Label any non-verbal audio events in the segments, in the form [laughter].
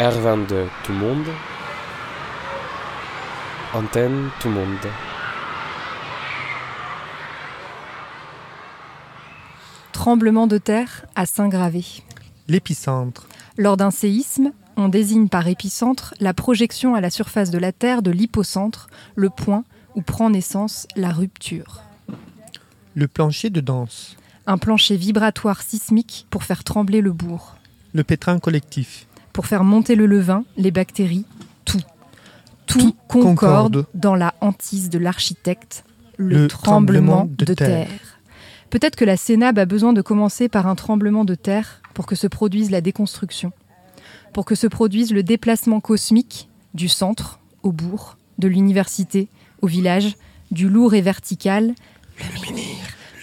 R22 tout le monde. Antenne tout le monde. Tremblement de terre à Saint-Gravé. L'épicentre. Lors d'un séisme, on désigne par épicentre la projection à la surface de la Terre de l'hypocentre, le point où prend naissance la rupture. Le plancher de danse. Un plancher vibratoire sismique pour faire trembler le bourg. Le pétrin collectif. Pour faire monter le levain, les bactéries, tout. Tout, Tout concorde, concorde. dans la hantise de l'architecte, le, Le tremblement, tremblement de, de terre. terre. Peut-être que la Sénab a besoin de commencer par un tremblement de terre pour que se produise la déconstruction, pour que se produise le déplacement cosmique du centre au bourg, de l'université au village, du lourd et vertical, le menhir,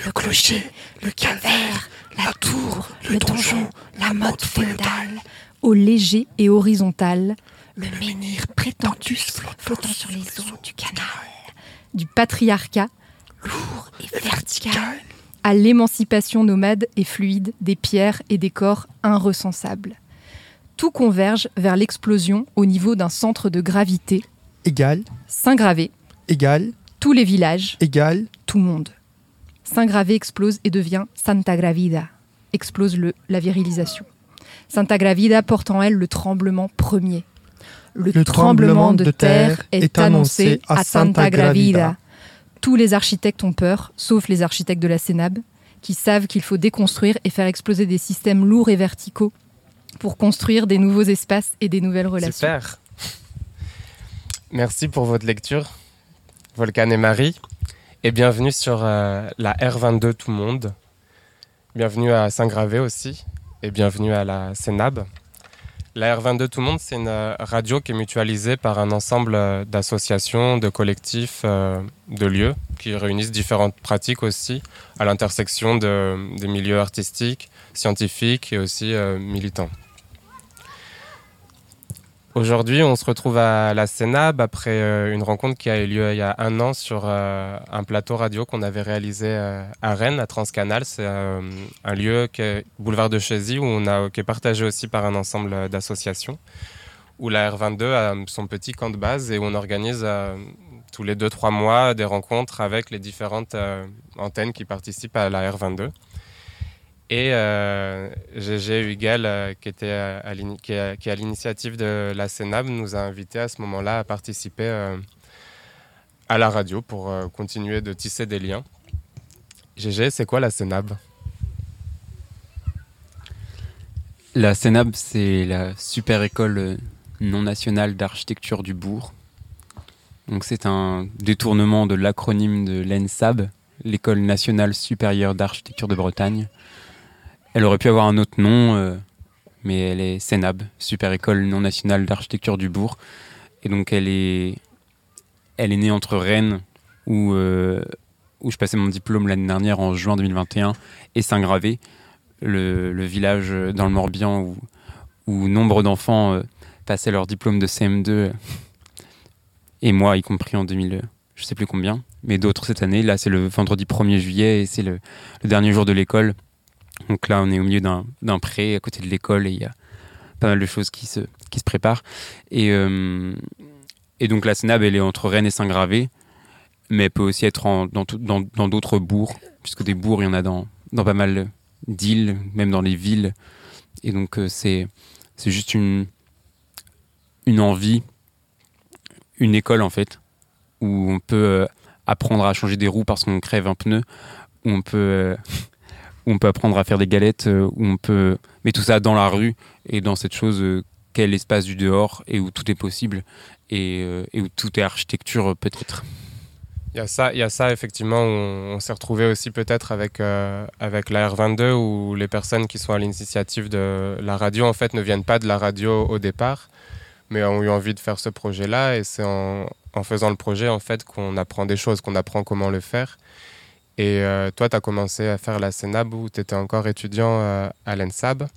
le clocher, le calvaire, la tour, le donjon, la motte féodale, au léger et horizontal, le menhir prétentus flottant sur les eaux du canal, du patriarcat, lourd et vertical, à l'émancipation nomade et fluide des pierres et des corps inrecensables. Tout converge vers l'explosion au niveau d'un centre de gravité, Égal, Saint-Gravé, égal, tous les villages, égal, tout le monde. Saint-Gravé explose et devient Santa Gravida, explose le, la virilisation. Santa Gravida porte en elle le tremblement premier. Le, Le tremblement de terre est annoncé à Santa Gravida. Tous les architectes ont peur, sauf les architectes de la Sénab, qui savent qu'il faut déconstruire et faire exploser des systèmes lourds et verticaux pour construire des nouveaux espaces et des nouvelles relations. Super. Merci pour votre lecture, Volcan et Marie. Et bienvenue sur euh, la R22 Tout le monde. Bienvenue à Saint-Gravé aussi. Et bienvenue à la Sénab. La R22 Tout le monde, c'est une euh, radio qui est mutualisée par un ensemble euh, d'associations, de collectifs, euh, de lieux qui réunissent différentes pratiques aussi à l'intersection de- des milieux artistiques, scientifiques et aussi militants. Aujourd'hui, on se retrouve à la Sénab après euh, une rencontre qui a eu lieu il y a un an sur euh, un plateau radio qu'on avait réalisé euh, à Rennes, à Transcanal. C'est un lieu qui est boulevard de Chézy où on a, qui est partagé aussi par un ensemble d'associations. Où la R22 a son petit camp de base et où on organise tous les 2-3 mois des rencontres avec les différentes antennes qui participent à la R22. Et euh, GG euh, qui, était euh, est, est à l'initiative de la Sénab, nous a invités à ce moment-là à participer euh, à la radio pour euh, continuer de tisser des liens. GG, c'est quoi la Sénab? La CENAB, c'est la super école euh, non nationale d'architecture du bourg. C'est un détournement de l'acronyme de l'ENSAB, l'école nationale supérieure d'architecture de Bretagne. Elle aurait pu avoir un autre nom, euh, mais elle est CENAB, super école non nationale d'architecture du bourg. Et donc elle est, elle est née entre Rennes, où, euh, où je passais mon diplôme l'année dernière en juin 2021, et Saint-Gravé, le, village dans le Morbihan où, où nombre d'enfants euh, passaient leur diplôme de CM2, euh, et moi y compris en 2000, euh, je sais plus combien, mais d'autres cette année. Là, c'est le vendredi 1er juillet et c'est le dernier jour de l'école. Donc là, on est au milieu d'un pré à côté de l'école et il y a pas mal de choses qui se, qui se préparent. Et, euh, et donc la Sénab, elle est entre Rennes et Saint-Gravé, mais elle peut aussi être en- dans tout- dans dans d'autres bourgs, puisque des bourgs, il y en a dans, dans pas mal d'îles, même dans les villes. Et donc, euh, c'est juste une, une envie, une école en fait, où on peut euh, apprendre à changer des roues parce qu'on crève un pneu, où on peut, où on peut apprendre à faire des galettes, euh, où on peut. Mais tout ça dans la rue et dans cette chose euh, qu'est l'espace du dehors et où tout est possible et, euh, où tout est architecture peut-être. Il y a ça, il y a ça effectivement. où On, s'est retrouvé aussi peut-être avec avec la R22 où les personnes qui sont à l'initiative de la radio en fait ne viennent pas de la radio au départ, mais ont eu envie de faire ce projet-là. Et c'est en, en faisant le projet en fait qu'on apprend des choses, qu'on apprend comment le faire. Et euh, toi, tu as commencé à faire la Sénab où tu étais encore étudiant euh, à l'ENSAB.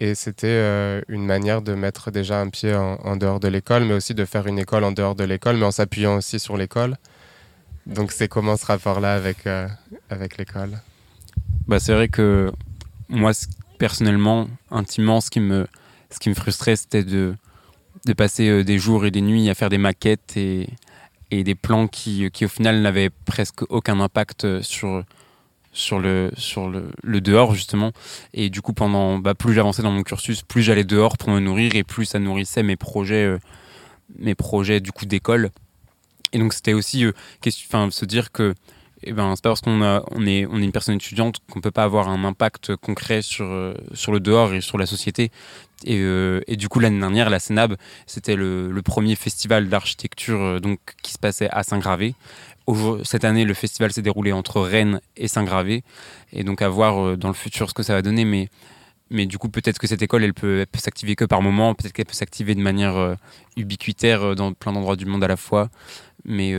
Et c'était euh, une manière de mettre déjà un pied en, en dehors de l'école, mais aussi de faire une école en dehors de l'école, mais en s'appuyant aussi sur l'école. Donc c'est comment ce rapport-là avec, euh, avec l'école? Bah, c'est vrai que moi, personnellement, intimement, ce qui me, ce qui me frustrait, c'était de, de passer des jours et des nuits à faire des maquettes et, et des plans qui, qui au final n'avaient presque aucun impact sur, sur le sur le, dehors justement. Et du coup pendant bah, plus j'avançais dans mon cursus plus j'allais dehors pour me nourrir et plus ça nourrissait mes projets euh, mes projets du coup d'école. Et donc c'était aussi euh, enfin se dire que eh ben c'est pas parce qu'on a on est on est une personne étudiante qu'on peut pas avoir un impact concret sur euh, sur le dehors et sur la société et, et du coup l'année dernière la Sénab c'était le, premier festival d'architecture donc qui se passait à Saint-Gravé cette année, le festival s'est déroulé entre Rennes et Saint-Gravé. Et donc, à voir euh, dans le futur ce que ça va donner. Mais, mais du coup, peut-être que cette école, elle peut, s'activer que par moment. Peut-être qu'elle peut s'activer de manière euh, ubiquitaire euh, dans plein d'endroits du monde à la fois. Mais,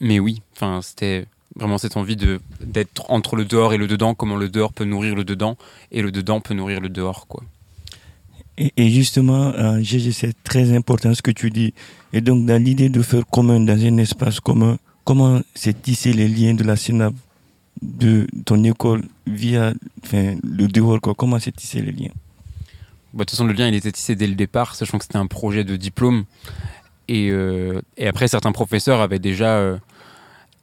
mais oui, c'était vraiment cette envie d'être entre le dehors et le dedans. Comment le dehors peut nourrir le dedans et le dedans peut nourrir le dehors, quoi. Et, justement, euh, c'est très important ce que tu dis. Et donc, dans l'idée de faire commun dans un espace commun, comment c'est tisser les liens de la synapse de ton école via enfin, le dehors quoi. Comment c'est tisser les liens? Bah, De toute façon, le lien, il était tissé dès le départ, sachant que c'était un projet de diplôme. Et, euh, et, après, certains professeurs avaient déjà, euh,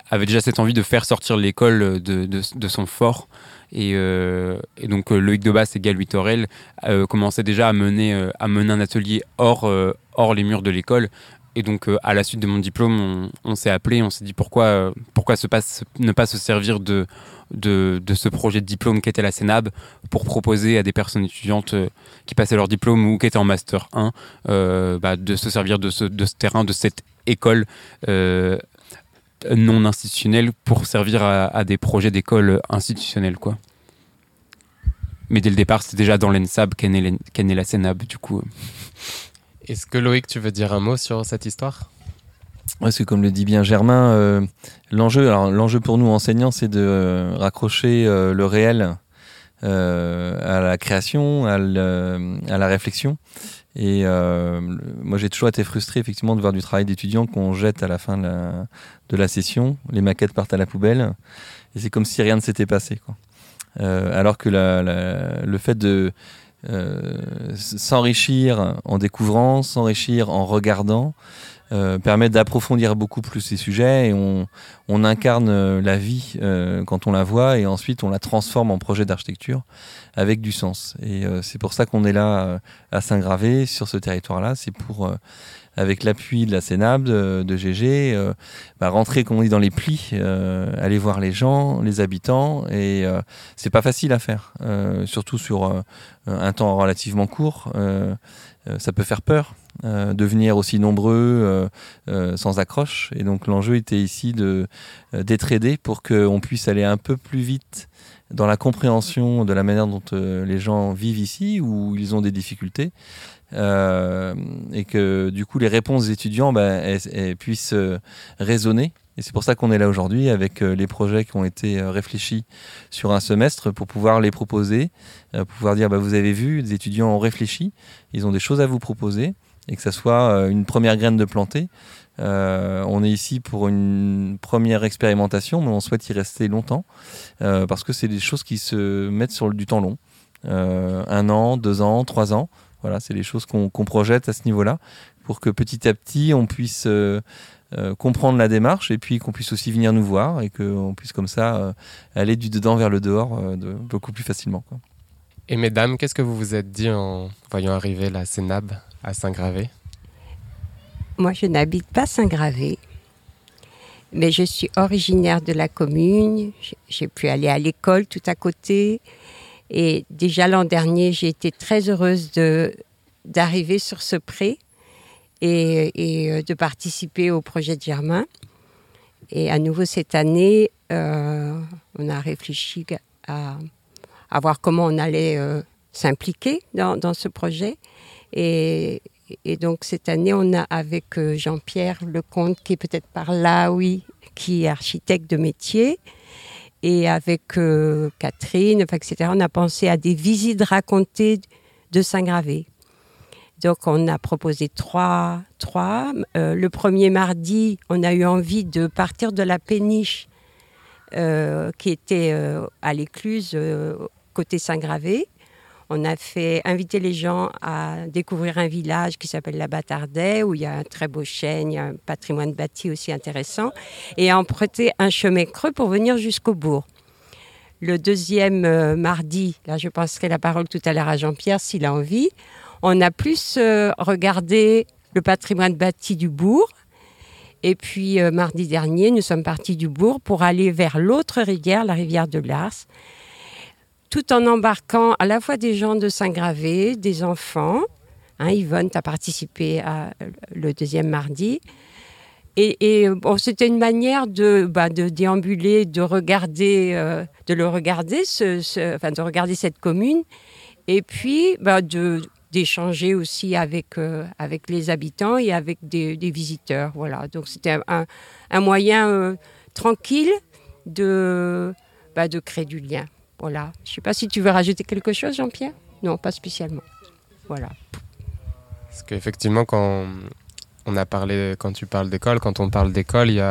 avaient déjà cette envie de faire sortir l'école de, de, son fort. Euh, et, donc euh, Loïc Debas et Galouis Torel euh, commençaient déjà à mener, à mener un atelier hors, hors les murs de l'école. Et donc, à la suite de mon diplôme, on, s'est appelé, on s'est dit pourquoi, pourquoi ne pas se servir de, de, de, ce projet de diplôme qu'était la Sénab pour proposer à des personnes étudiantes qui passaient leur diplôme ou qui étaient en Master 1 bah, de se servir de ce, de ce, terrain, de cette école non institutionnel pour servir à, des projets d'école institutionnels, quoi. Mais dès le départ, c'était déjà dans l'ENSAB qu'est née, la CENAB, du coup. Est-ce que Loïc, tu veux dire un mot sur cette histoire? Parce que comme le dit bien Germain, euh, l'enjeu, alors l'enjeu pour nous enseignants, c'est de euh, raccrocher euh, le réel à la création, à, à la réflexion. Et euh, moi, j'ai toujours été frustré, effectivement, de voir du travail d'étudiant qu'on jette à la fin de la, session. Les maquettes partent à la poubelle. Et c'est comme si rien ne s'était passé. Quoi. Euh, alors que le fait de euh, s'enrichir en découvrant, s'enrichir en regardant, euh, permet d'approfondir beaucoup plus ces sujets et on, on incarne euh, la vie euh, quand on la voit et ensuite on la transforme en projet d'architecture avec du sens. Et c'est pour ça qu'on est là à Saint-Gravé, sur ce territoire-là. C'est pour, avec l'appui de la Sénab, de, de GG, bah, rentrer, comme on dit, dans les plis, aller voir les gens, les habitants. Et c'est pas facile à faire, surtout sur un temps relativement court. ça peut faire peur. Euh, devenir aussi nombreux euh, euh, sans accroche. Et donc l'enjeu était ici de d'être aidé pour qu'on puisse aller un peu plus vite dans la compréhension de la manière dont les gens vivent ici, où ils ont des difficultés, et que du coup les réponses des étudiants bah, puissent résonner. Et c'est pour ça qu'on est là aujourd'hui avec les projets qui ont été réfléchis sur un semestre pour pouvoir les proposer, pouvoir dire bah, vous avez vu, les étudiants ont réfléchi, ils ont des choses à vous proposer et que ça soit euh, une première graine de planter. Euh, on est ici pour une première expérimentation, mais on souhaite y rester longtemps euh, parce que c'est des choses qui se mettent sur du temps long. un an, deux ans, trois ans. Voilà, c'est les choses qu'on projette à ce niveau-là pour que petit à petit on puisse comprendre la démarche et puis qu'on puisse aussi venir nous voir et qu'on puisse comme ça aller du dedans vers le dehors de, beaucoup plus facilement. Quoi. Et mesdames, qu'est-ce que vous vous êtes dit en voyant arriver la Sénab à Saint-Gravé? Moi, je n'habite pas Saint-Gravé, mais je suis originaire de la commune. J'ai pu aller à l'école tout à côté. Et déjà l'an dernier, j'ai été très heureuse d'arriver sur ce pré et, euh, de participer au projet de Germain. Et à nouveau cette année, euh, on a réfléchi à voir comment on allait euh, s'impliquer dans, ce projet. Et, et, donc cette année, on a avec Jean-Pierre Lecomte, qui est peut-être par là, oui, qui est architecte de métier, et avec euh, Catherine, etc., on a pensé à des visites racontées de Saint-Gravé. Donc on a proposé trois. trois. le premier mardi, on a eu envie de partir de la péniche qui était à l'écluse côté Saint-Gravé. On a fait inviter les gens à découvrir un village qui s'appelle la Bâtardais, où il y a un très beau chêne, un patrimoine bâti aussi intéressant, et à emprunter un chemin creux pour venir jusqu'au bourg. Le deuxième euh, mardi, là je passerai la parole tout à l'heure à Jean-Pierre s'il a envie, on a plus euh, regardé le patrimoine bâti du bourg. Et puis euh, mardi dernier, nous sommes partis du bourg pour aller vers l'autre rivière, la rivière de Lars, tout en embarquant à la fois des gens de Saint-Gravé, des enfants. Hein, Yvonne, tu as participé à le deuxième mardi. Et, c'était une manière de, bah, déambuler, de regarder, euh, de le regarder, enfin, de regarder cette commune, et puis bah, de d'échanger aussi avec euh, avec les habitants et avec des, visiteurs. Voilà. Donc c'était un, moyen euh, tranquille de bah, de créer du lien. Voilà. Je ne sais pas si tu veux rajouter quelque chose, Jean-Pierre? Non, pas spécialement. Voilà. Parce qu'effectivement, quand on a parlé, quand tu parles d'école, quand on parle d'école, il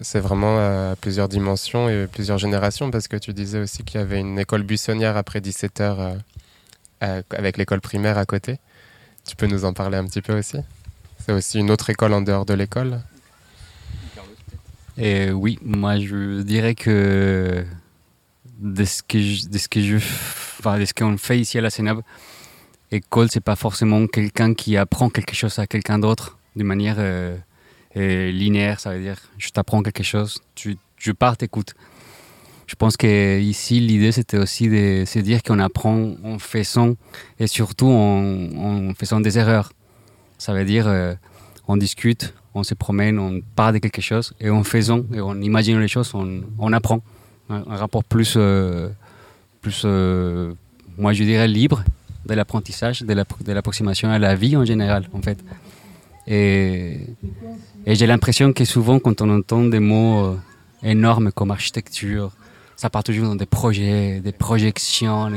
c'est vraiment à plusieurs dimensions et plusieurs générations, parce que tu disais aussi qu'il y avait une école buissonnière après 17 heures euh, euh, avec l'école primaire à côté. Tu peux nous en parler un petit peu aussi? C'est aussi une autre école en dehors de l'école? Et oui, moi je dirais que de ce que de ce que je, qu'on fait ici à la Sénab, école c'est pas forcément quelqu'un qui apprend quelque chose à quelqu'un d'autre de manière euh, euh, linéaire, ça veut dire je t'apprends quelque chose, tu, je pars, t'écoute. Je pense que ici l'idée c'était aussi de se dire qu'on apprend en faisant et surtout en, faisant des erreurs. Ça veut dire euh, on discute, on se promène, on parle de quelque chose et en faisant et en imaginant les choses, on, on apprend. Un, rapport plus, plus moi je dirais libre de l'apprentissage, de l'approximation à la vie en général en fait. Et, j'ai l'impression que souvent, quand on entend des mots euh, énormes comme architecture, ça part toujours dans des projets, des projections.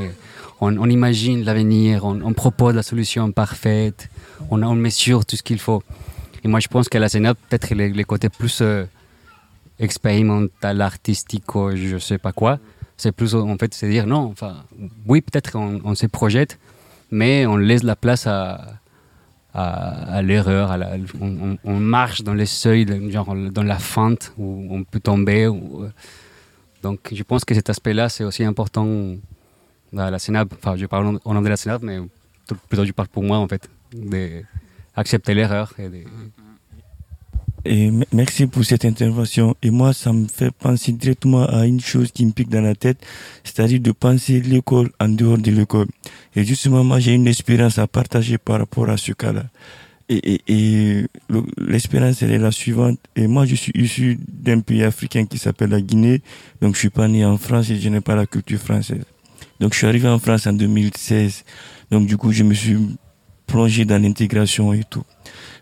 on, imagine l'avenir, on, propose la solution parfaite, on, mesure tout ce qu'il faut. Et moi, je pense qu'à la scène, peut-être les, côtés plus euh, expérimental, artistique, je sais pas quoi, c'est plus en fait, c'est dire non, enfin, oui, peut-être on, se projette, mais on laisse la place à, l'erreur. On, marche dans les seuils, genre dans la fente où on peut tomber. Euh. donc je pense que cet aspect-là, c'est aussi important à la Sénab. Enfin, je parle au nom de la Sénab, mais plutôt je parle pour moi, en fait, d'accepter l'erreur et de, et merci pour cette intervention. Et moi, ça me fait penser directement à une chose qui me pique dans la tête, c'est-à-dire de penser l'école en dehors de l'école. Et justement, moi, j'ai une expérience à partager par rapport à ce cas-là. Et, et, et l'expérience, elle est la suivante. Et moi, je suis issu d'un pays africain qui s'appelle la Guinée. Donc, je suis pas né en France et je n'ai pas la culture française. Donc, je suis arrivé en France en 2016. Donc, du coup, je me suis plongé dans l'intégration et tout.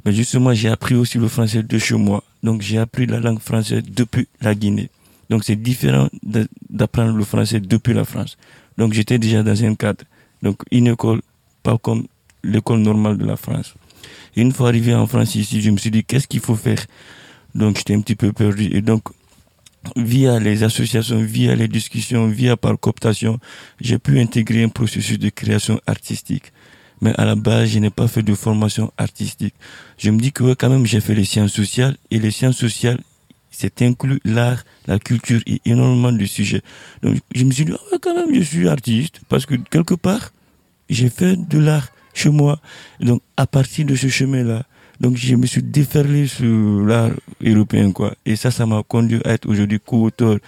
Mais justement, j'ai appris aussi le français de chez moi. Donc, j'ai appris la langue française depuis la Guinée. Donc, c'est différent d'apprendre le français depuis la France. Donc, j'étais déjà dans un cadre. Donc, une école, pas comme l'école normale de la France. une fois arrivé en France ici, je me suis dit, qu'est-ce qu'il faut faire? Donc, j'étais un petit peu perdu. Et donc, via les associations, via les discussions, via par cooptation, j'ai pu intégrer un processus de création artistique mais à la base, je n'ai pas fait de formation artistique. Je me dis que quand même, j'ai fait les sciences sociales et les sciences sociales, c'est inclus l'art, la culture et énormément de sujets. Donc, je me suis dit, oh, quand même, je suis artiste parce que quelque part, j'ai fait de l'art chez moi. Donc, à partir de ce chemin-là, donc je me suis déferlé sur l'art européen, quoi. Et ça, ça m'a conduit à être aujourd'hui co-auteur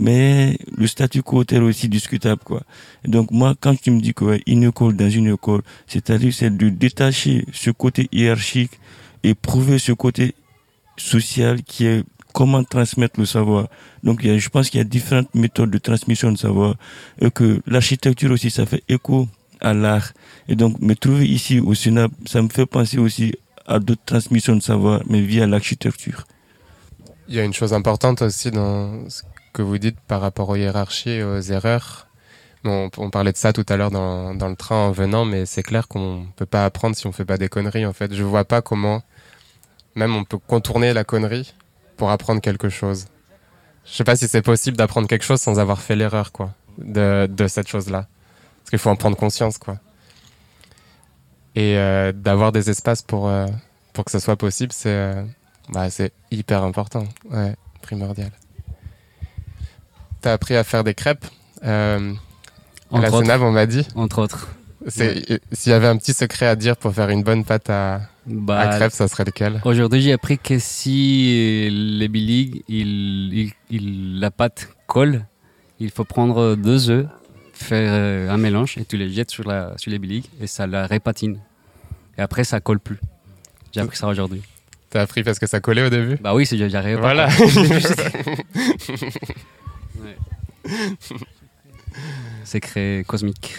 mais le statut quo est aussi discutable quoi. donc moi quand tu me dis qu'une école dans une école, c'est-à-dire c'est de détacher ce côté hiérarchique et prouver ce côté social qui est comment transmettre le savoir. Donc je pense qu'il y a différentes méthodes de transmission de savoir et que l'architecture aussi ça fait écho à l'art et donc me trouver ici au Sénat ça me fait penser aussi à d'autres transmissions de savoir mais via l'architecture. Il y a une chose importante aussi dans ce que vous dites par rapport aux hiérarchies et aux erreurs. on, parlait de ça tout à l'heure dans, dans, le train en venant, mais c'est clair qu'on peut pas apprendre si on fait pas des conneries. En fait, je vois pas comment, même on peut contourner la connerie pour apprendre quelque chose. Je sais pas si c'est possible d'apprendre quelque chose sans avoir fait l'erreur, quoi, de, de cette chose-là. qu'il faut en prendre conscience, quoi. Et euh, d'avoir des espaces pour, euh, pour que ce soit possible, c'est euh, bah, c'est hyper important, ouais, primordial. T'as appris à faire des crêpes euh, à la autres. Sénab, on m'a dit. Entre autres. S'il y avait un petit secret à dire pour faire une bonne pâte à, Bah, à crêpes, ça serait lequel? Aujourd'hui, j'ai appris que si les biligs, il, il- il- la pâte colle, il faut prendre deux œufs, faire euh, un mélange et tu les jettes sur, la, sur les biligs et ça la répatine. Et après, ça colle plus. J'ai appris ça aujourd'hui. T'as appris parce que ça collait au début? Bah oui, j'arrive. Voilà. [laughs] [laughs] Secret [laughs] cosmique.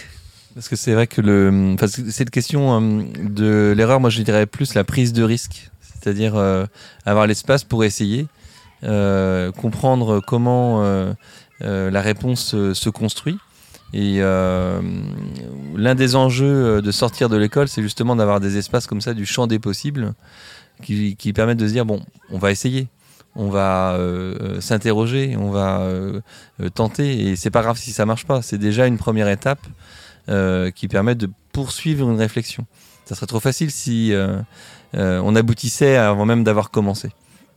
Parce que c'est vrai que le, enfin, cette question euh, de l'erreur, moi je dirais plus la prise de risque, c'est-à-dire euh, avoir l'espace pour essayer, euh, comprendre comment euh, euh, la réponse se construit. Et euh, l'un des enjeux de sortir de l'école, c'est justement d'avoir des espaces comme ça, du champ des possibles, qui, qui permettent de se dire bon, on va essayer, on va euh, euh, s'interroger, on va euh, tenter, et c'est pas grave si ça marche pas. C'est déjà une première étape qui permet de poursuivre une réflexion. Ça serait trop facile si on aboutissait avant même d'avoir commencé.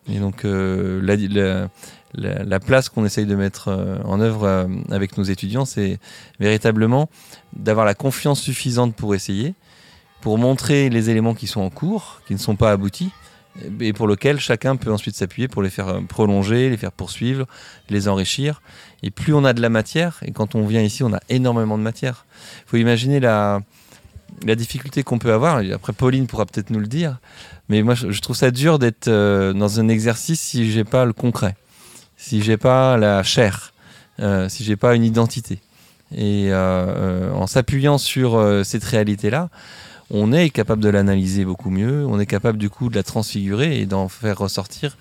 Et donc la, la- la- la place qu'on essaye de mettre en œuvre avec nos étudiants, c'est véritablement d'avoir la confiance suffisante pour essayer, pour montrer les éléments qui sont en cours, qui ne sont pas aboutis, et pour lesquels chacun peut ensuite s'appuyer pour les faire euh, prolonger, les faire poursuivre, les enrichir. Et plus on a de la matière, et quand on vient ici, on a énormément de matière. Il faut imaginer la, difficulté qu'on peut avoir. Après, Pauline pourra peut-être nous le dire. Mais moi, je, trouve ça dur d'être euh, dans un exercice si j'ai pas le concret, si j'ai pas la chair, euh, si j'ai pas une identité. Et euh, en s'appuyant sur cette réalité-là, on est capable de l'analyser beaucoup mieux. On est capable du coup de la transfigurer et d'en faire ressortir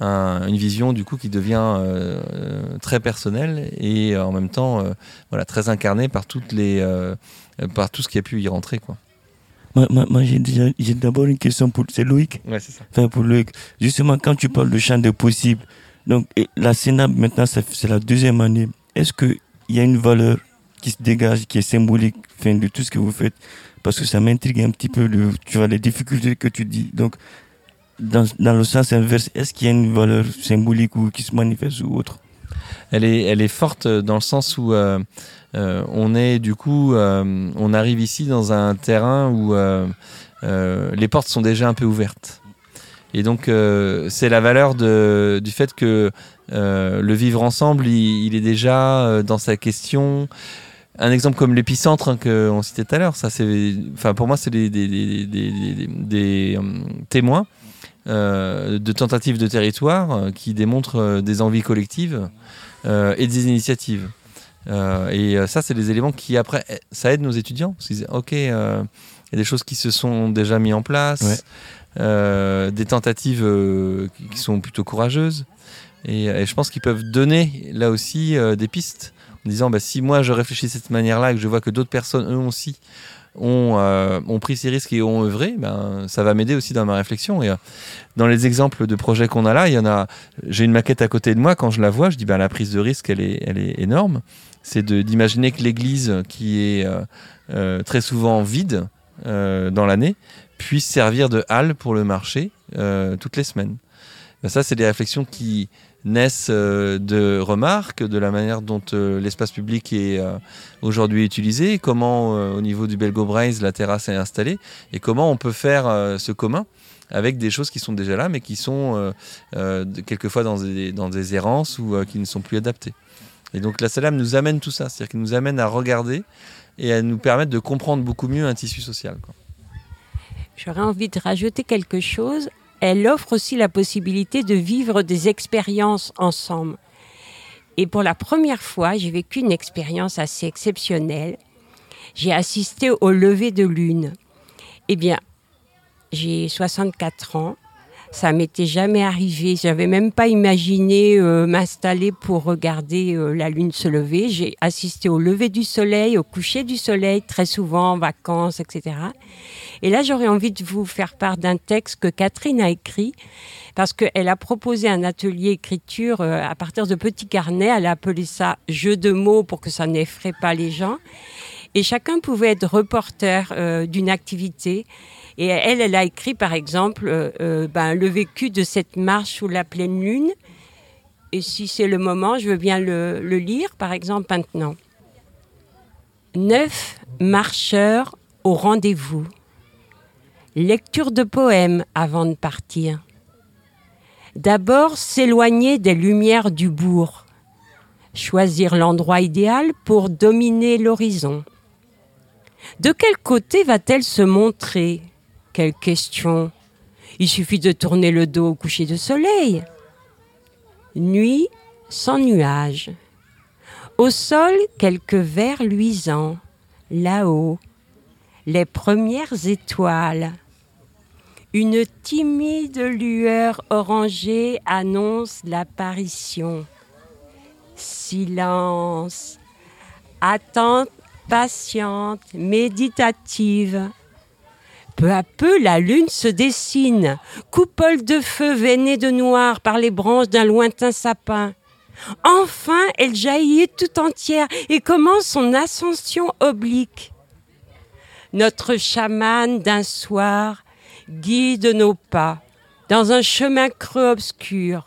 un- une vision du coup qui devient euh, euh, très personnelle et euh, en même temps euh, voilà très incarnée par toutes les euh, par tout ce qui a pu y rentrer quoi. Moi, moi- moi, j'ai d'abord une question pour c'est Loïc. Ouais c'est ça. Enfin, pour Loïc. Justement, quand tu parles de champ de possible, donc la Sénat, maintenant, c'est la deuxième année. Est-ce qu'il y a une valeur qui se dégage, qui est symbolique enfin, de tout ce que vous faites Parce que ça m'intrigue un petit peu, le, tu vois, les difficultés que tu dis. Donc, dans, dans le sens inverse, est-ce qu'il y a une valeur symbolique ou qui se manifeste ou autre? Elle est elle est forte dans le sens où euh, euh, on est du coup euh, on arrive ici dans un terrain où les portes sont déjà un peu ouvertes. Et donc c'est la valeur de, du fait que le vivre ensemble, il, est déjà dans sa question. Un exemple comme l'épicentre hein, qu'on citait tout à l'heure, ça c'est, enfin pour moi c'est des, des, des, des, des- des, euh, témoins euh, de tentatives de territoire euh, qui démontrent des envies collectives et des initiatives. Et ça c'est des éléments qui après eh, ça aide nos étudiants parce qu'ils disent ok il y a des choses qui se sont déjà mis en place, Ouais. des tentatives qui- sont plutôt courageuses. Et, et je pense qu'ils peuvent donner là aussi des pistes disant bah, si moi je réfléchis de cette manière-là et que je vois que d'autres personnes eux aussi ont, euh, ont pris ces risques et ont œuvré, ben, ça va m'aider aussi dans ma réflexion. Et euh, dans les exemples de projets qu'on a là, il y en a. J'ai une maquette à côté de moi. Quand je la vois, je dis ben, la prise de risque, elle est, elle est énorme. C'est d'imaginer que l'église, qui est euh, très souvent vide dans l'année, puisse servir de halle pour le marché toutes les semaines. Ben, ça, c'est des réflexions qui naissent euh, de remarques, de la manière dont euh, l'espace public est euh, aujourd'hui utilisé, comment au niveau du Belgo Braise la terrasse est installée, et comment on peut faire ce commun avec des choses qui sont déjà là, mais qui sont quelquefois dans des, dans des errances ou qui ne sont plus adaptées. Et donc la Salam nous amène tout ça, c'est-à-dire qu'il nous amène à regarder et à nous permettre de comprendre beaucoup mieux un tissu social. J'aurais envie de rajouter quelque chose. Elle offre aussi la possibilité de vivre des expériences ensemble. Et pour la première fois, j'ai vécu une expérience assez exceptionnelle. J'ai assisté au lever de lune. Eh bien, j'ai 64 ans. Ça m'était jamais arrivé. J'avais même pas imaginé euh, m'installer pour regarder euh, la lune se lever. J'ai assisté au lever du soleil, au coucher du soleil, très souvent en vacances, etc. Et là, j'aurais envie de vous faire part d'un texte que Catherine a écrit parce qu'elle a proposé un atelier écriture euh, à partir de petits carnets. Elle a appelé ça jeu de mots pour que ça n'effraie pas les gens. Et chacun pouvait être reporter euh, d'une activité. Et elle, elle a écrit, par exemple, euh, ben, le vécu de cette marche sous la pleine lune. Et si c'est le moment, je veux bien le lire, par exemple, maintenant. Neuf marcheurs au rendez-vous. Lecture de poèmes avant de partir. D'abord, s'éloigner des lumières du bourg. Choisir l'endroit idéal pour dominer l'horizon. De quel côté va-t-elle se montrer? Quelle question Il suffit de tourner le dos au coucher de soleil. Nuit sans nuages. Au sol, quelques vers luisants. Là-haut, les premières étoiles. Une timide lueur orangée annonce l'apparition. Silence. Attente patiente, méditative. Peu à peu, la lune se dessine, coupole de feu veinée de noir par les branches d'un lointain sapin. Enfin, elle jaillit tout entière et commence son ascension oblique. Notre chaman d'un soir guide nos pas dans un chemin creux obscur.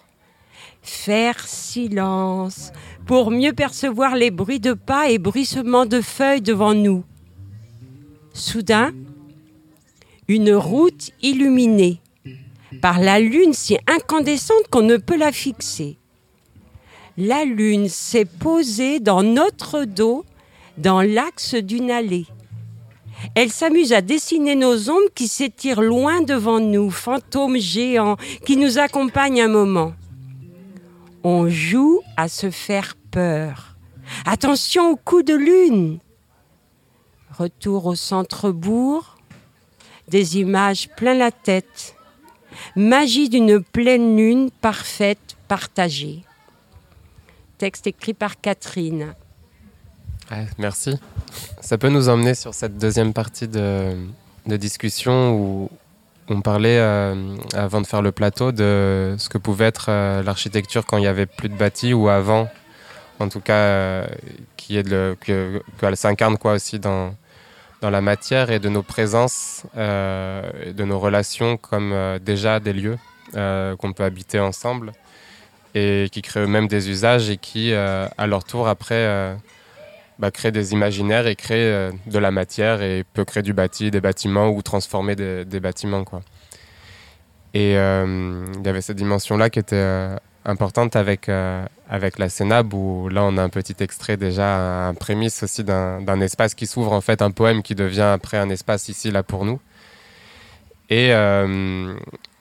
Faire silence pour mieux percevoir les bruits de pas et bruissements de feuilles devant nous. Soudain, une route illuminée par la lune si incandescente qu'on ne peut la fixer. La lune s'est posée dans notre dos, dans l'axe d'une allée. Elle s'amuse à dessiner nos ombres qui s'étirent loin devant nous, fantômes géants qui nous accompagnent un moment. On joue à se faire peur. Attention au coup de lune. Retour au centre-bourg, des images plein la tête. Magie d'une pleine lune parfaite, partagée. Texte écrit par Catherine. merci. Ça peut nous emmener sur cette deuxième partie de, discussion où on parlait, euh, avant de faire le plateau, de ce que pouvait être euh, l'architecture quand il n'y avait plus de bâtis ou avant, en tout cas, euh, qui est de qu'elle s'incarne quoi aussi dans, dans la matière et de nos présences, de nos relations comme déjà des lieux qu'on peut habiter ensemble et qui créent eux-mêmes des usages et qui, à leur tour, après, bah, créent des imaginaires et créent de la matière et peut créer du bâti, des bâtiments ou transformer des, bâtiments. Quoi. Et il y avait cette dimension-là qui était importante avec, euh, avec la Sénab, où là on a un petit extrait déjà, un prémisse aussi d'un espace qui s'ouvre en fait, un poème qui devient après un espace ici, là pour nous. Et, euh,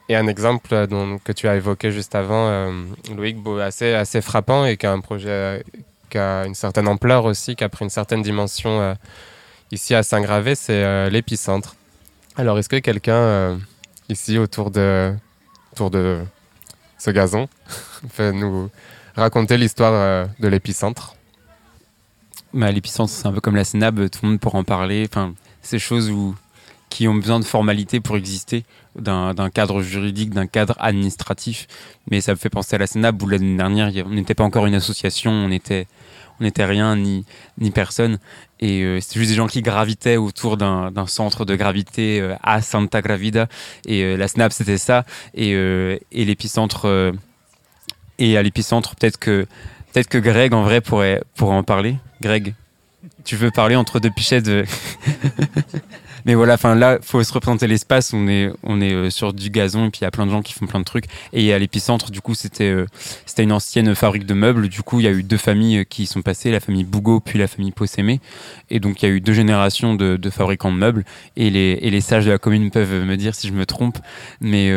et un exemple dont, que tu as évoqué juste avant, euh, Loïc, assez, assez frappant et qui a un projet qui a une certaine ampleur aussi, qui a pris une certaine dimension ici à Saint-Gravé, c'est l'épicentre. Alors est-ce que quelqu'un ici autour de, autour de ce gazon [laughs] fait nous raconter l'histoire euh, de l'épicentre? Bah, l'épicentre, c'est un peu comme la SNAB, tout le monde pourra en parler. Enfin, ces choses où, qui ont besoin de formalité pour exister, d'un cadre juridique, d'un cadre administratif. Mais ça me fait penser à la SNAB où l'année dernière, on n'était pas encore une association, on était, on n'était rien ni, ni personne. Et euh, c'était juste des gens qui gravitaient autour d'un centre de gravité euh, à Santa Gravida. Et euh, la SNAP, c'était ça. Et, et l'épicentre. et à l'épicentre, peut-être que, peut que Greg, en vrai, pourrait, pourrait en parler. Greg, tu veux parler entre deux pichettes de... [laughs] Mais voilà, enfin là, faut se représenter l'espace. On est, on est euh, sur du gazon et puis il y a plein de gens qui font plein de trucs. Et à l'épicentre, du coup, c'était, euh, c'était une ancienne fabrique de meubles. Du coup, il y a eu deux familles euh, qui sont passées, la famille Bougot puis la famille Possémé. Et donc, il y a eu deux générations de, fabricants de meubles. Et les, et les sages de la commune peuvent me dire si je me trompe. Mais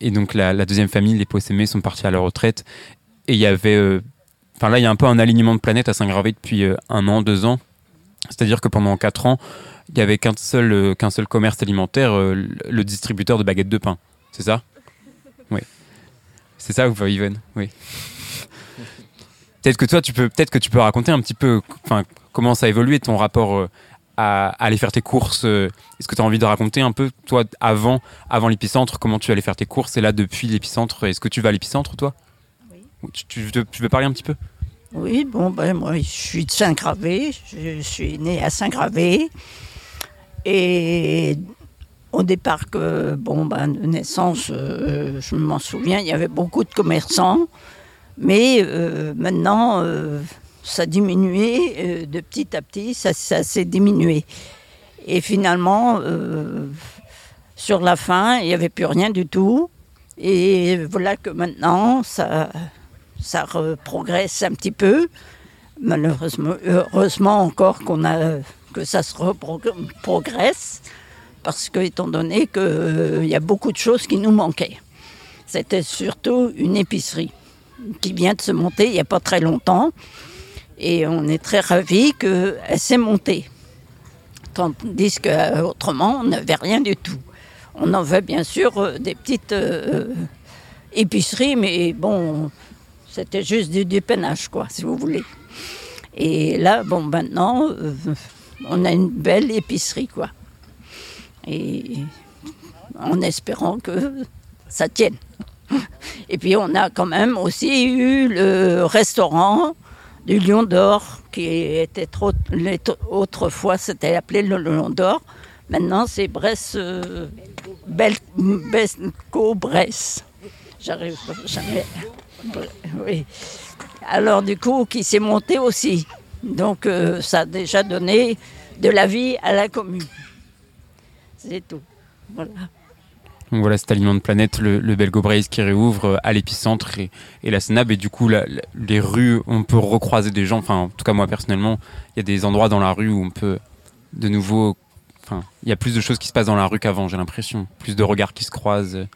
et donc la, deuxième famille, les Possémé, sont partis à la retraite. Et il y avait, enfin là, il y a un peu un alignement de planètes à Saint-Gravé depuis un an, deux ans. C'est-à-dire que pendant quatre ans, il n'y avait qu'un seul, euh, qu'un seul commerce alimentaire, euh, le distributeur de baguettes de pain. C'est ça? Oui. C'est ça ou pas, Yvonne? Oui. peut-être que toi, tu peux, peut-être que tu peux raconter un petit peu comment ça a évolué ton rapport euh, à, aller faire tes courses. Est-ce que tu as envie de raconter un peu, toi, avant, avant l'épicentre, comment tu allais faire tes courses et là, depuis l'épicentre, est-ce que tu vas à l'épicentre, toi? Oui. Tu, veux parler un petit peu? Oui, bon, ben moi, je suis de Saint-Gravé. Je suis née à Saint-Gravé. Et au départ, que, bon, ben, de naissance, euh, je m'en souviens, il y avait beaucoup de commerçants. Mais euh, maintenant, euh, ça a diminué de petit à petit, ça, ça s'est diminué. Et finalement, sur la fin, il n'y avait plus rien du tout. Et voilà que maintenant, ça, ça progresse un petit peu. Malheureusement, heureusement encore qu'on a, que ça se progresse, parce que, étant donné qu'il euh, y a beaucoup de choses qui nous manquaient. C'était surtout une épicerie qui vient de se monter il n'y a pas très longtemps. Et on est très ravis qu'elle s'est montée. Tandis qu'autrement, on n'avait rien du tout. On en veut bien sûr euh, des petites euh, épiceries, mais bon, c'était juste du dépannage, quoi, si vous voulez. Et là, bon, maintenant, euh, on a une belle épicerie, quoi. Et en espérant que ça tienne. Et puis on a quand même aussi eu le restaurant du Lion d'Or, qui était autrefois c'était appelé le Lion d'Or. Maintenant c'est Brest, euh, Belco Brest. J'arrive jamais. Oui. Alors du coup, qui s'est monté aussi. Donc euh, ça a déjà donné de la vie à la commune. C'est tout. Voilà. Donc voilà, cet aliment de planète, le, le Belgo Braise qui réouvre euh, à l'épicentre et, la Sénab. Et du coup, les rues, on peut recroiser des gens. Enfin, en tout cas, moi personnellement, il y a des endroits dans la rue où on peut de nouveau. Enfin, il y a plus de choses qui se passent dans la rue qu'avant, j'ai l'impression. Plus de regards qui se croisent.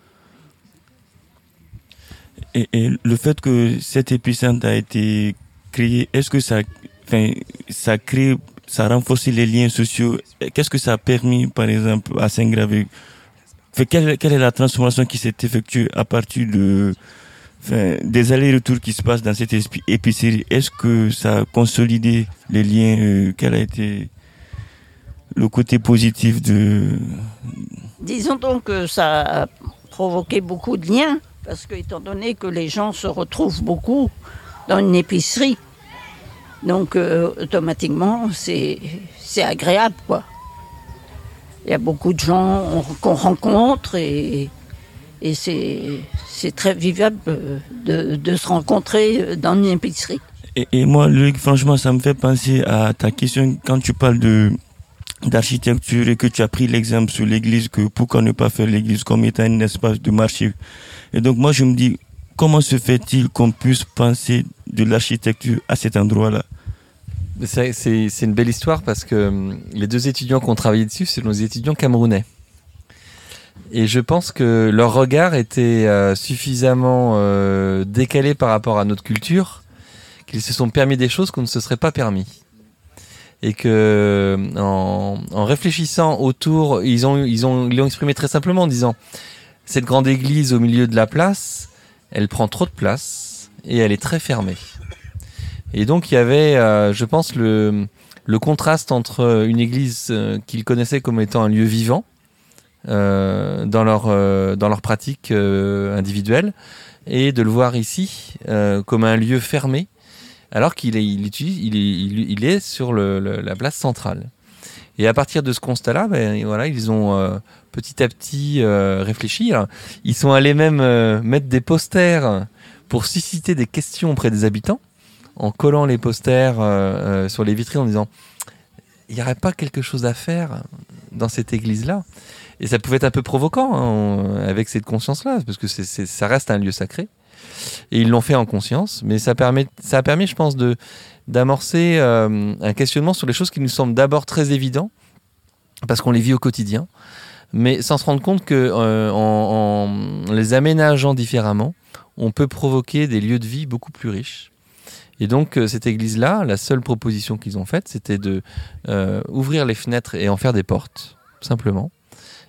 Et, le fait que cet épicentre a été créé, est-ce que ça, ça crée, ça renforce les liens sociaux. Qu'est-ce que ça a permis, par exemple, à Saint-Gravé? Quelle, est la transformation qui s'est effectuée à partir des allers-retours qui se passent dans cette épicerie? Est-ce que ça a consolidé les liens euh, Quel a été le côté positif de... Disons donc que ça a provoqué beaucoup de liens parce que, étant donné que les gens se retrouvent beaucoup dans une épicerie, donc euh, automatiquement, c'est agréable, quoi. Il y a beaucoup de gens qu'on rencontre et, c'est très vivable de, se rencontrer dans une épicerie. Et, et, moi, Luc, franchement, ça me fait penser à ta question quand tu parles de d'architecture et que tu as pris l'exemple sur l'église, que pourquoi ne pas faire l'église comme étant un espace de marché? Et donc moi je me dis, comment se fait-il qu'on puisse penser de l'architecture à cet endroit-là c'est une belle histoire parce que hum, les deux étudiants qui ont travaillé dessus, c'est nos étudiants camerounais. Et je pense que leur regard était euh, suffisamment euh, décalé par rapport à notre culture qu'ils se sont permis des choses qu'on ne se serait pas permis. Et que en, en réfléchissant autour, ils ont exprimé très simplement en disant cette grande église au milieu de la place, elle prend trop de place et elle est très fermée. Et donc il y avait, euh, je pense, le, contraste entre une église euh, qu'ils connaissaient comme étant un lieu vivant euh, dans leur dans leur pratique individuelle et de le voir ici comme un lieu fermé alors qu'il est il, est, sur la place centrale. Et à partir de ce constat-là, ben, voilà, ils ont petit à petit euh, réfléchir. Ils sont allés même euh, mettre des posters pour susciter des questions auprès des habitants, en collant les posters euh, sur les vitrines en disant il n'y aurait pas quelque chose à faire dans cette église-là Et ça pouvait être un peu provoquant hein, avec cette conscience-là, parce que ça reste un lieu sacré. Et ils l'ont fait en conscience, mais ça, permet, ça a permis, je pense, de d'amorcer un questionnement sur les choses qui nous semblent d'abord très évidents, parce qu'on les vit au quotidien, mais sans se rendre compte que euh, en, les aménageant différemment, on peut provoquer des lieux de vie beaucoup plus riches. Et donc euh, cette église-là, la seule proposition qu'ils ont faite, c'était de euh, ouvrir les fenêtres et en faire des portes, simplement,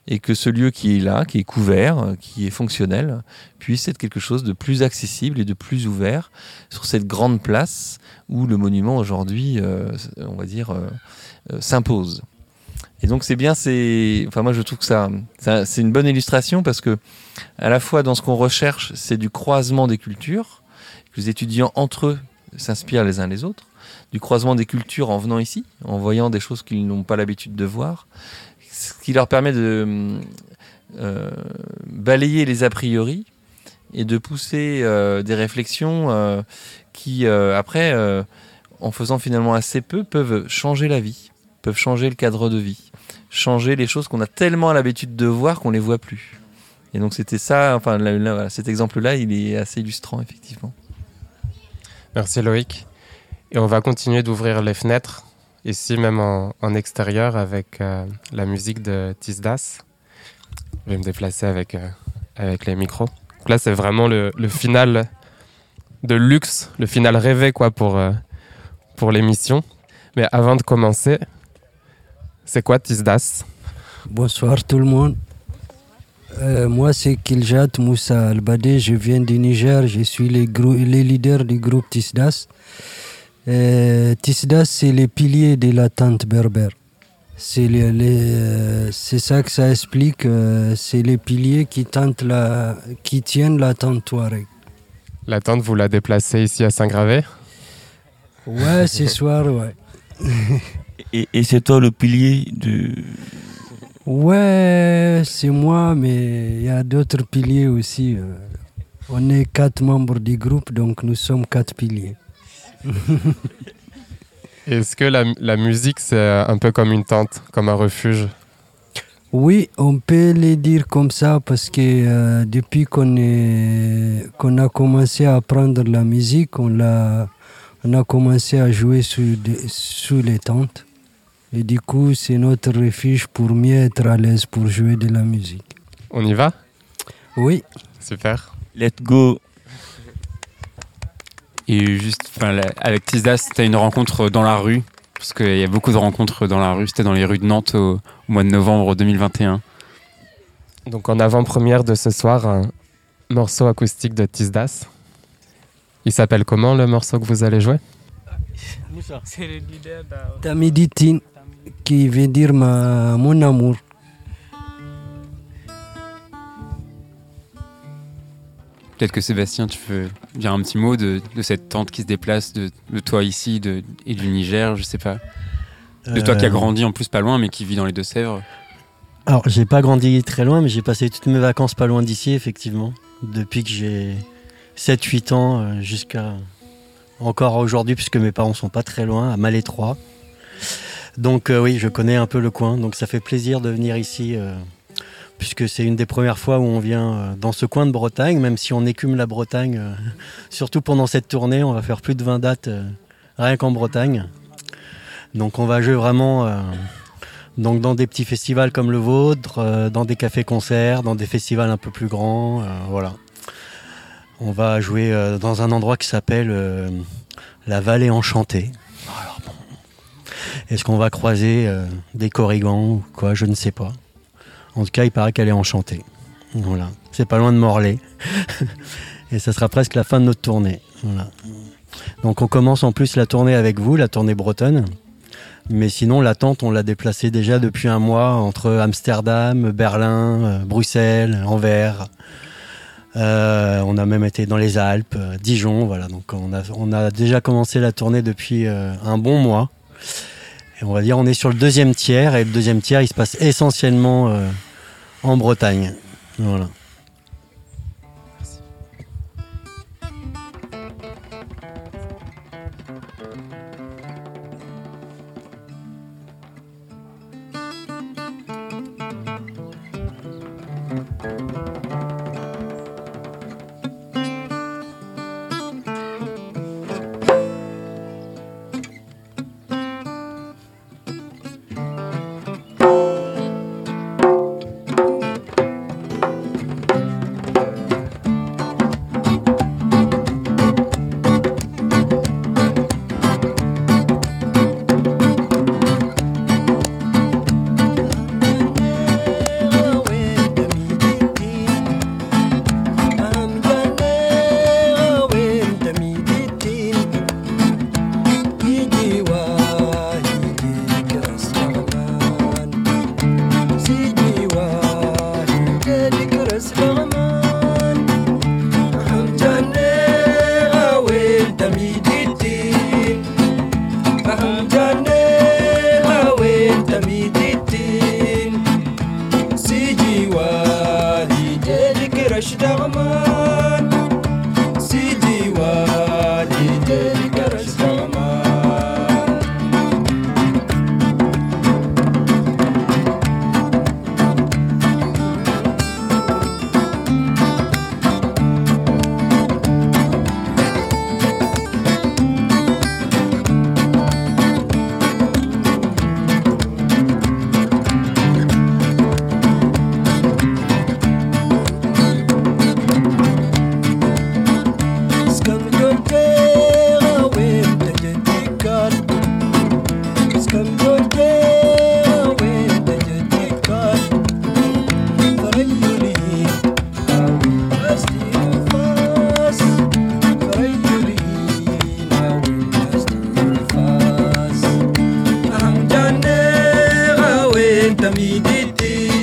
et que ce lieu qui est là, qui est couvert, qui est fonctionnel, puisse être quelque chose de plus accessible et de plus ouvert sur cette grande place où le monument aujourd'hui, on va dire, s'impose. Et donc c'est bien, c'est, enfin moi je trouve que ça, c'est une bonne illustration parce que à la fois dans ce qu'on recherche, c'est du croisement des cultures, que les étudiants entre eux s'inspirent les uns les autres, du croisement des cultures en venant ici, en voyant des choses qu'ils n'ont pas l'habitude de voir, ce qui leur permet de euh, balayer les a priori et de pousser euh, des réflexions euh, qui, après, en faisant finalement assez peu, peuvent changer la vie, peuvent changer le cadre de vie, changer les choses qu'on a tellement l'habitude de voir qu'on les voit plus. Et donc c'était ça, enfin cet exemple-là, il est assez illustrant effectivement. Merci Loïc. Et on va continuer d'ouvrir les fenêtres, ici même en, extérieur, avec la musique de Tisdas. Je vais me déplacer avec, euh, avec les micros. là, c'est vraiment le, le, final de luxe, le final rêvé quoi, pour, euh, pour l'émission. Mais avant de commencer, c'est quoi Tisdas? Bonsoir tout le monde. Euh, moi, c'est Kiljat Moussa Albade. Je viens du Niger. Je suis le, les leader du groupe Tisdas. Tisdas, c'est les piliers de la tente berbère. C'est les, c'est ça que ça explique. Euh, c'est les piliers qui, tentent la, qui tiennent la tente Touareg. La tente, vous la déplacez ici à Saint-Gravé Ouais, ce [laughs] soir, ouais. et, et c'est toi le pilier de. Ouais, c'est moi, mais il y a d'autres piliers aussi. Euh. On est quatre membres du groupe, donc nous sommes quatre piliers. [laughs] Est-ce que la, musique, c'est un peu comme une tente, comme un refuge? Oui, on peut le dire comme ça parce que euh, depuis qu'on qu'on a commencé à apprendre la musique, on, a, on a commencé à jouer sous, sous les tentes. Et du coup, c'est notre refuge pour mieux être à l'aise pour jouer de la musique. On y va? Oui. Super. Let's go. Et juste, avec Tisdas, c'était une rencontre dans la rue, parce qu'il y a beaucoup de rencontres dans la rue. C'était dans les rues de Nantes au, mois de novembre 2021. Donc en avant-première de ce soir, un morceau acoustique de Tisdas. Il s'appelle comment le morceau que vous allez jouer? C'est le Tamiditin, qui veut dire ma, mon amour. Peut-être que Sébastien, tu veux dire un petit mot de, cette tante qui se déplace, de, toi ici de, et du Niger, je sais pas. De toi qui as euh. grandi en plus pas loin, mais qui vit dans les Deux-Sèvres. Alors, j'ai pas grandi très loin, mais j'ai passé toutes mes vacances pas loin d'ici, effectivement. Depuis que j'ai 7-8 ans euh, jusqu'à encore aujourd'hui, puisque mes parents sont pas très loin, à Malétroit. Donc, euh, oui, je connais un peu le coin, donc ça fait plaisir de venir ici puisque c'est une des premières fois où on vient euh, dans ce coin de Bretagne, même si on écume la Bretagne, euh, [laughs] surtout pendant cette tournée, on va faire plus de 20 dates euh, rien qu'en Bretagne. Donc on va jouer vraiment donc dans des petits festivals comme le vôtre, dans des cafés-concerts, dans des festivals un peu plus grands, voilà. On va jouer dans un endroit qui s'appelle la Vallée Enchantée. Est-ce qu'on va croiser des corrigans ou quoi? Je ne sais pas. En tout cas, il paraît qu'elle est enchantée. Voilà. C'est pas loin de Morlaix. [laughs] Et ça sera presque la fin de notre tournée. Donc on commence en plus la tournée avec vous, la tournée bretonne. Mais sinon, la tente, on l'a déplacée déjà depuis un mois entre Amsterdam, Berlin, euh, Bruxelles, Anvers. Euh, on a même été dans les Alpes, euh, Dijon, voilà. Donc on a déjà commencé la tournée depuis un bon mois. On va dire on est sur le deuxième tiers et le deuxième tiers il se passe essentiellement en Bretagne. Voilà. Ouais,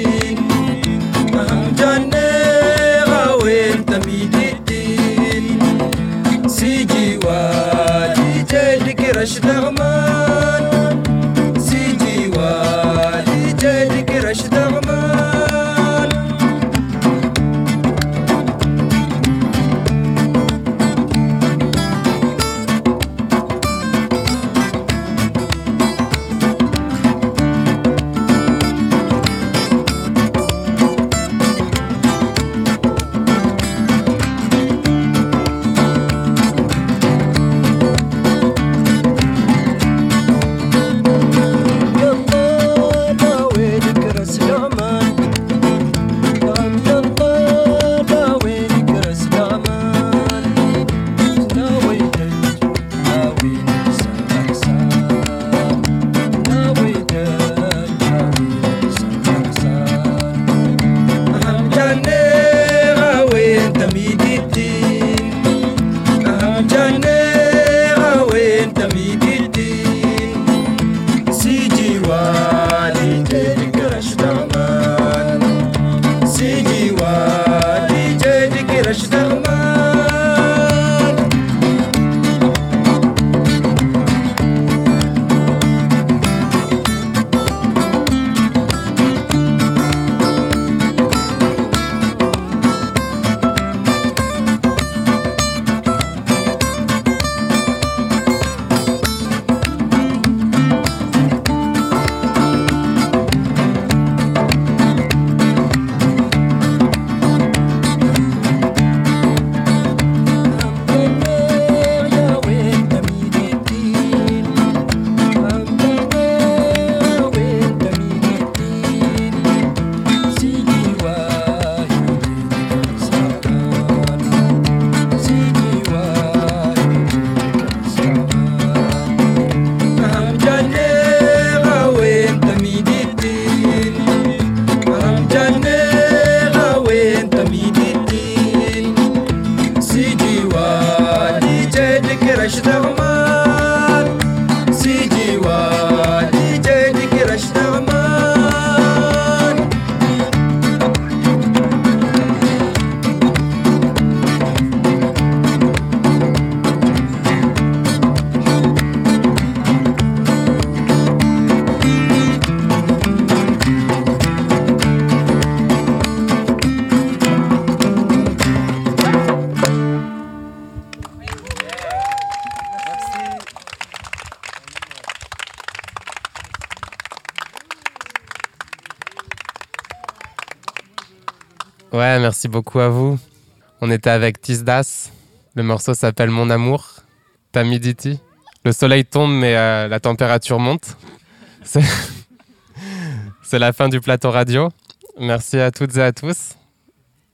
merci beaucoup à vous. On était avec Tisdas. Le morceau s'appelle Mon amour. Tamiditi. Le soleil tombe, mais euh, la température monte. [laughs] C'est la fin du plateau radio. Merci à toutes et à tous.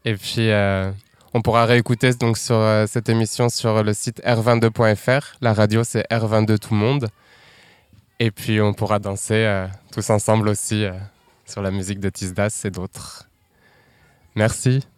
Et puis, euh, on pourra réécouter donc sur euh, cette émission sur le site r22.fr. La radio, c'est R22 Tout le monde. Et puis, on pourra danser tous ensemble aussi sur la musique de Tisdas et d'autres. Merci. Merci.